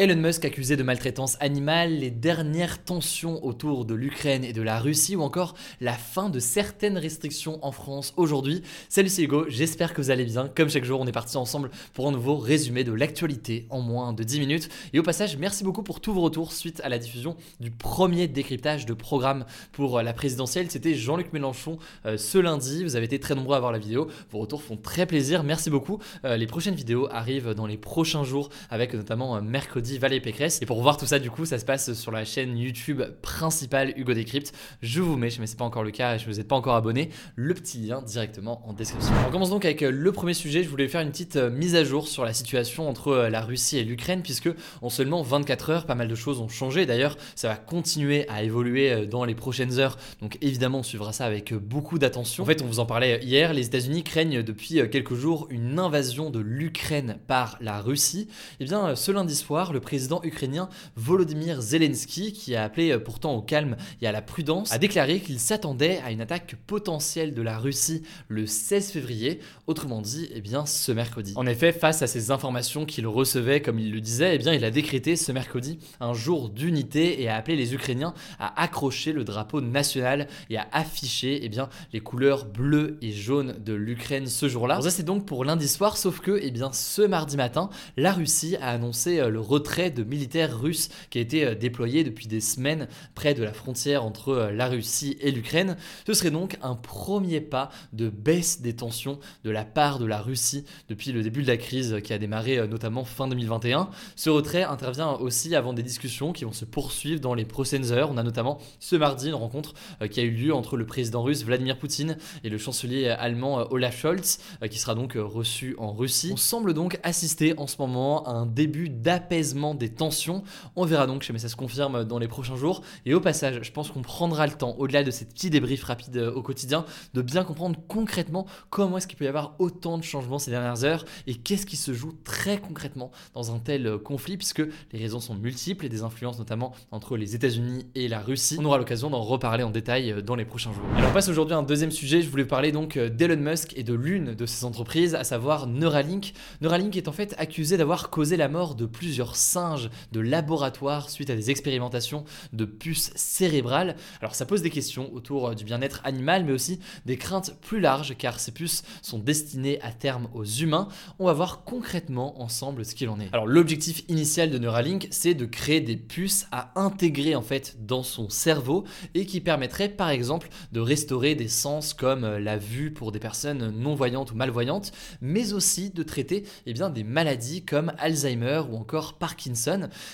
Elon Musk accusé de maltraitance animale, les dernières tensions autour de l'Ukraine et de la Russie ou encore la fin de certaines restrictions en France aujourd'hui. Salut c'est Hugo, j'espère que vous allez bien. Comme chaque jour, on est parti ensemble pour un nouveau résumé de l'actualité en moins de 10 minutes. Et au passage, merci beaucoup pour tous vos retours suite à la diffusion du premier décryptage de programme pour la présidentielle. C'était Jean-Luc Mélenchon euh, ce lundi. Vous avez été très nombreux à voir la vidéo. Vos retours font très plaisir. Merci beaucoup. Euh, les prochaines vidéos arrivent dans les prochains jours avec notamment euh, mercredi Valérie Pécresse. Et pour voir tout ça, du coup, ça se passe sur la chaîne YouTube principale Hugo Décrypte. Je vous mets, je ne sais pas encore le cas, je ne vous êtes pas encore abonné, le petit lien directement en description. On commence donc avec euh, le premier sujet. Je voulais faire une petite euh, mise à jour sur la situation entre euh, la Russie et l'Ukraine, puisque en seulement 24 heures, pas mal de choses ont changé. D'ailleurs, ça va continuer à évoluer dans les prochaines heures. Donc évidemment, on suivra ça avec beaucoup d'attention. En fait, on vous en parlait hier, les États-Unis craignent depuis quelques jours une invasion de l'Ukraine par la Russie. Et eh bien, ce lundi soir, le le président ukrainien Volodymyr Zelensky, qui a appelé euh, pourtant au calme et à la prudence, a déclaré qu'il s'attendait à une attaque potentielle de la Russie le 16 février, autrement dit, eh bien, ce mercredi. En effet, face à ces informations qu'il recevait, comme il le disait, eh bien, il a décrété ce mercredi un jour d'unité et a appelé les Ukrainiens à accrocher le drapeau national et à afficher eh bien, les couleurs bleues et jaunes de l'Ukraine ce jour-là. ça, c'est donc pour lundi soir, sauf que eh bien, ce mardi matin, la Russie a annoncé euh, le retrait de militaires russes qui a été euh, déployé depuis des semaines près de la frontière entre euh, la Russie et l'Ukraine. Ce serait donc un premier pas de baisse des tensions de la part de la Russie depuis le début de la crise qui a démarré euh, notamment fin 2021. Ce retrait intervient aussi avant des discussions qui vont se poursuivre dans les prochaines heures. On a notamment ce mardi une rencontre qui a eu lieu entre le président russe Vladimir Poutine et le chancelier allemand Olaf Scholz qui sera donc reçu en Russie. On semble donc assister en ce moment à un début d'apaisement des tensions. On verra donc, mais ça se confirme dans les prochains jours. Et au passage, je pense qu'on prendra le temps, au-delà de ces petits débriefs rapides euh, au quotidien, de bien comprendre concrètement comment est-ce qu'il peut y avoir autant de changements ces dernières heures et qu'est-ce qui se joue très concrètement dans un tel euh, conflit, puisque les raisons sont multiples et des influences notamment entre les États-Unis et la Russie. On aura l'occasion d'en reparler en détail euh, dans les prochains jours. Alors on passe aujourd'hui à un deuxième sujet. Je voulais parler donc d'Elon Musk et de l'une de ses entreprises, à savoir Neuralink. Neuralink est en fait accusé d'avoir causé la mort de plusieurs de laboratoire suite à des expérimentations de puces cérébrales. Alors ça pose des questions autour euh, du bien-être animal, mais aussi des craintes plus larges, car ces puces sont destinées à terme aux humains. On va voir concrètement ensemble ce qu'il en est. Alors l'objectif initial de Neuralink, c'est de créer des puces à intégrer en fait dans son cerveau et qui permettraient par exemple de restaurer des sens comme euh, la vue pour des personnes non-voyantes ou malvoyantes, mais aussi de traiter eh des maladies comme Alzheimer ou encore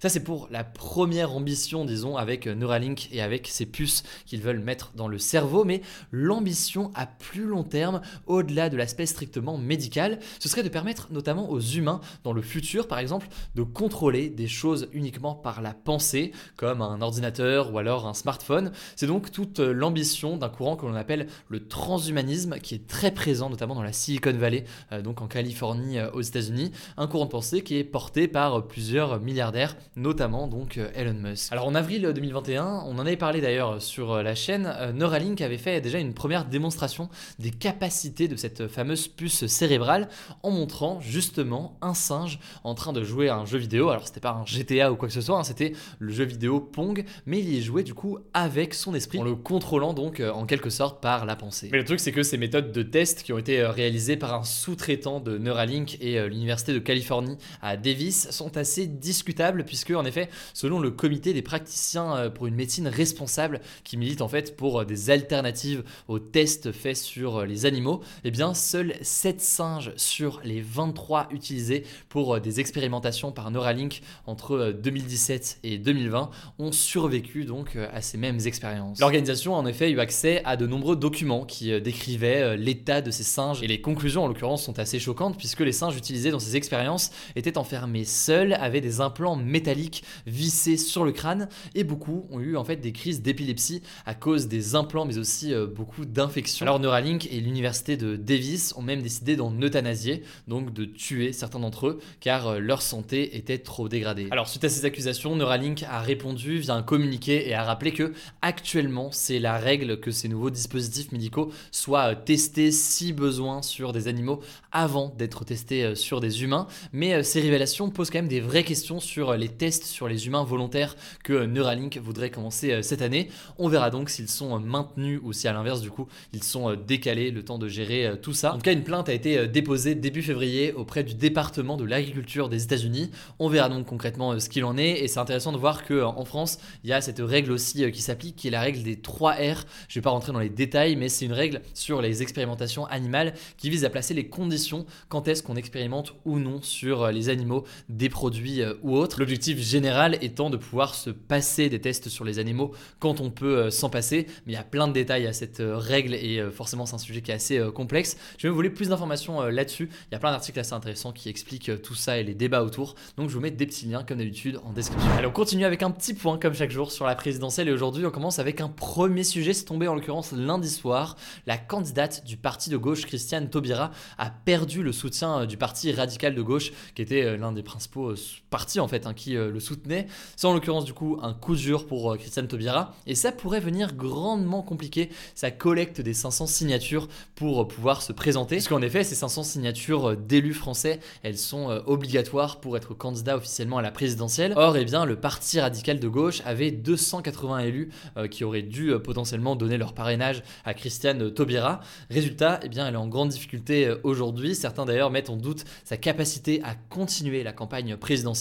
ça, c'est pour la première ambition, disons, avec Neuralink et avec ces puces qu'ils veulent mettre dans le cerveau. Mais l'ambition à plus long terme, au-delà de l'aspect strictement médical, ce serait de permettre notamment aux humains, dans le futur par exemple, de contrôler des choses uniquement par la pensée, comme un ordinateur ou alors un smartphone. C'est donc toute l'ambition d'un courant que l'on appelle le transhumanisme, qui est très présent notamment dans la Silicon Valley, euh, donc en Californie euh, aux États-Unis. Un courant de pensée qui est porté par plusieurs milliardaires, notamment donc euh, Elon Musk. Alors en avril 2021, on en avait parlé d'ailleurs sur euh, la chaîne, euh, Neuralink avait fait déjà une première démonstration des capacités de cette fameuse puce cérébrale en montrant justement un singe en train de jouer à un jeu vidéo. Alors c'était pas un GTA ou quoi que ce soit, hein, c'était le jeu vidéo Pong, mais il y jouait du coup avec son esprit, en le contrôlant donc en quelque sorte par la pensée. Mais le truc c'est que ces méthodes de test qui ont été réalisées par un sous-traitant de Neuralink et l'université de Californie à Davis sont assez discutable puisque en effet, selon le comité des praticiens euh, pour une médecine responsable qui milite en fait pour des alternatives aux tests faits sur les animaux, eh bien seuls 7 singes sur les 23 utilisés pour des expérimentations par Neuralink entre 2017 et 2020 ont survécu donc à ces mêmes expériences. L'organisation en effet eu accès à de nombreux documents qui décrivaient l'état de ces singes et les conclusions en l'occurrence sont assez choquantes puisque les singes utilisés dans ces expériences étaient enfermés seuls, des implants métalliques vissés sur le crâne et beaucoup ont eu en fait des crises d'épilepsie à cause des implants mais aussi euh, beaucoup d'infections. Alors Neuralink et l'université de Davis ont même décidé d'en euthanasier, donc de tuer certains d'entre eux car euh, leur santé était trop dégradée. Alors suite à ces accusations, Neuralink a répondu via un communiqué et a rappelé que actuellement c'est la règle que ces nouveaux dispositifs médicaux soient euh, testés si besoin sur des animaux avant d'être testés sur des humains. Mais ces révélations posent quand même des vraies questions sur euh, les tests sur les humains volontaires que Neuralink voudrait commencer cette année. On verra donc s'ils sont maintenus ou si à l'inverse du coup ils sont décalés le temps de gérer tout ça. En tout cas, une plainte a été déposée début février auprès du département de l'agriculture des États-Unis. On verra donc concrètement ce qu'il en est et c'est intéressant de voir que en France, il y a cette règle aussi qui s'applique qui est la règle des 3 R. Je vais pas rentrer dans les détails mais c'est une règle sur les expérimentations animales qui vise à placer les conditions quand est-ce qu'on expérimente ou non sur euh, les animaux des produits euh, ou autres. L'objectif général étant de pouvoir se passer des tests sur les animaux quand on peut euh, s'en passer, mais il y a plein de détails à cette règle et forcément c'est un sujet qui est assez complexe. Je vais vous voler plus d'informations là-dessus. Il y a plein d'articles assez intéressants qui expliquent tout ça et les débats autour. Donc je vous mets des petits liens comme d'habitude en description. Allez, on continue avec un petit point comme chaque jour sur la présidentielle et aujourd'hui on commence avec un premier sujet. C'est tombé en l'occurrence lundi soir. La candidate du parti de gauche Christiane Taubira a perdu le soutien euh, du parti radical de gauche, qui était euh, l'un des principaux euh, partis en fait hein, qui le soutenait. C'est en l'occurrence du coup un coup dur pour Christiane Taubira, et ça pourrait venir grandement compliquer sa collecte des 500 signatures pour pouvoir se présenter. Parce qu'en effet, ces 500 signatures d'élus français, elles sont obligatoires pour être candidat officiellement à la présidentielle. Or, eh bien, le parti radical de gauche avait 280 élus qui auraient dû potentiellement donner leur parrainage à Christiane Taubira. Résultat, eh bien, elle est en grande difficulté aujourd'hui. Certains d'ailleurs mettent en doute sa capacité à continuer la campagne présidentielle.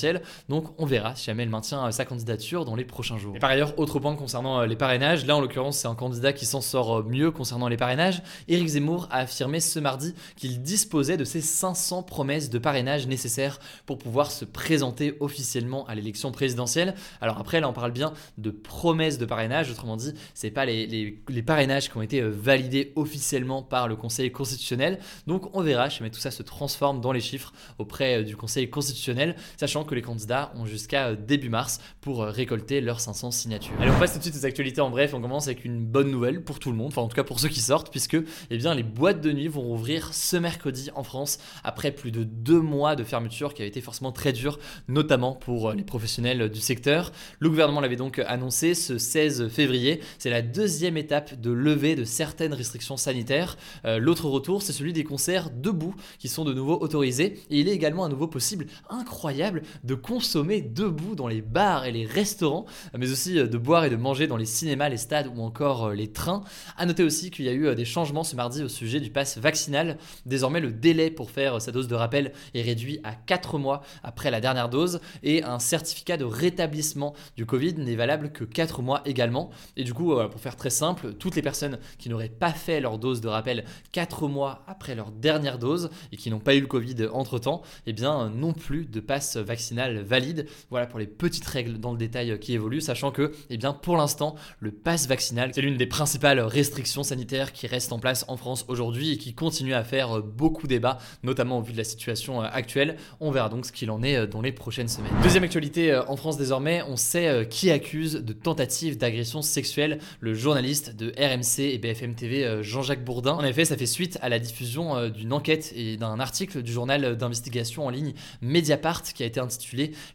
Donc on verra si jamais elle maintient euh, sa candidature dans les prochains jours. Par ailleurs, autre point concernant euh, les parrainages, là en l'occurrence c'est un candidat qui s'en sort euh, mieux concernant les parrainages. Éric Zemmour a affirmé ce mardi qu'il disposait de ses 500 promesses de parrainage nécessaires pour pouvoir se présenter officiellement à l'élection présidentielle. Alors après là on parle bien de promesses de parrainage, autrement dit c'est pas les, parrainages qui ont été validés officiellement par le Conseil constitutionnel. Donc on verra, je mets tout ça se transforme dans les chiffres auprès du Conseil constitutionnel, sachant que les candidats ont jusqu'à euh, début mars pour euh, récolter leurs 500 signatures. Allez, on passe tout de suite aux actualités en bref. On commence avec une bonne nouvelle pour tout le monde, enfin en tout cas pour ceux qui sortent, puisque eh bien, les boîtes de nuit vont rouvrir ce mercredi en France après plus de deux mois de fermeture qui a été forcément très dur, notamment pour les professionnels du secteur. Le gouvernement l'avait donc annoncé ce 16 février. C'est la deuxième étape de levée de certaines restrictions sanitaires. L'autre retour, c'est celui des concerts debout qui sont de nouveau autorisés. Et il est également à nouveau possible, incroyable, de consommer debout dans les bars et les restaurants, mais aussi euh, de boire et de manger dans les cinémas, les stades ou encore euh, les trains. A noter aussi qu'il y a eu euh, des changements ce mardi au sujet du pass vaccinal. Désormais, le délai pour faire sa dose de rappel est réduit à 4 mois après la dernière dose et un certificat de rétablissement du Covid n'est valable que 4 mois également. Et du coup, pour faire très simple, toutes les personnes qui n'auraient pas fait leur dose de rappel 4 mois après leur dernière dose et qui n'ont pas eu le Covid entre temps, eh bien non plus de passe vaccinal valide. Voilà pour les petites règles dans le détail qui évoluent, sachant que eh bien, pour l'instant, le passe vaccinal, c'est l'une des principales restrictions sanitaires qui restent en place en France aujourd'hui et qui continue à faire beaucoup débat, notamment au vu de la situation actuelle. On verra donc ce qu'il en est dans les prochaines semaines. Deuxième actualité en France désormais, on sait qui accuse de tentative d'agression sexuelle le journaliste de RMC et BFM TV Jean-Jacques Bourdin. En effet, ça fait suite à la diffusion d'une enquête et d'un article du journal d'investigation en ligne Mediapart qui a été intitulé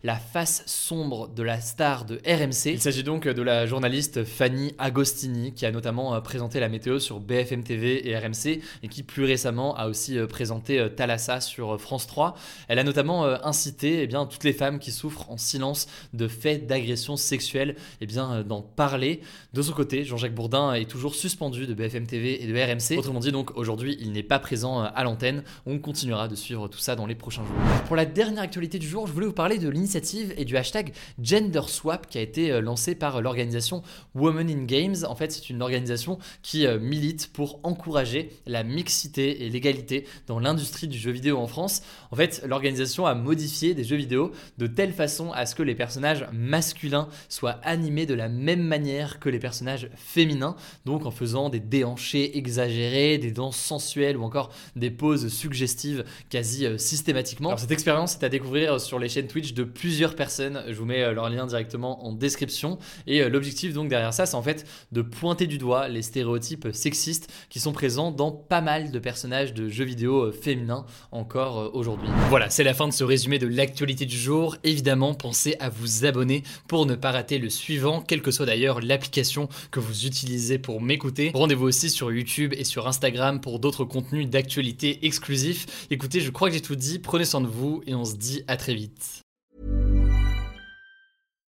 La face sombre de la star de RMC. Il s'agit donc de la journaliste Fanny Agostini qui a notamment euh, présenté la météo sur BFM TV et RMC et qui plus récemment a aussi euh, présenté euh, Thalassa sur France 3. Elle a notamment incité eh bien, toutes les femmes qui souffrent en silence de faits d'agression sexuelle eh d'en parler. De son côté, Jean-Jacques Bourdin est toujours suspendu de BFM TV et de RMC. Autrement dit, donc aujourd'hui, il n'est pas présent à l'antenne. On continuera de suivre tout ça dans les prochains jours. Pour la dernière actualité du jour, je voulais parler de l'initiative et du hashtag GenderSwap qui a été lancé par l'organisation Women in Games. En fait, c'est une organisation qui milite pour encourager la mixité et l'égalité dans l'industrie du jeu vidéo en France. En fait, l'organisation a modifié des jeux vidéo de telle façon à ce que les personnages masculins soient animés de la même manière que les personnages féminins, donc en faisant des déhanchés exagérés, des danses sensuelles ou encore des poses suggestives quasi euh, systématiquement. Alors cette expérience est à découvrir sur les chaînes Twitch de plusieurs personnes, je vous mets euh, leur lien directement en description et euh, l'objectif donc derrière ça c'est en fait de pointer du doigt les stéréotypes sexistes qui sont présents dans pas mal de personnages de jeux vidéo féminins encore aujourd'hui. Voilà, c'est la fin de ce résumé de l'actualité du jour. Évidemment, pensez à vous abonner pour ne pas rater le suivant, quelle que soit d'ailleurs l'application que vous utilisez pour m'écouter. Rendez-vous aussi sur YouTube et sur Instagram pour d'autres contenus d'actualité exclusifs. Écoutez, je crois que j'ai tout dit, prenez soin de vous et on se dit à très vite.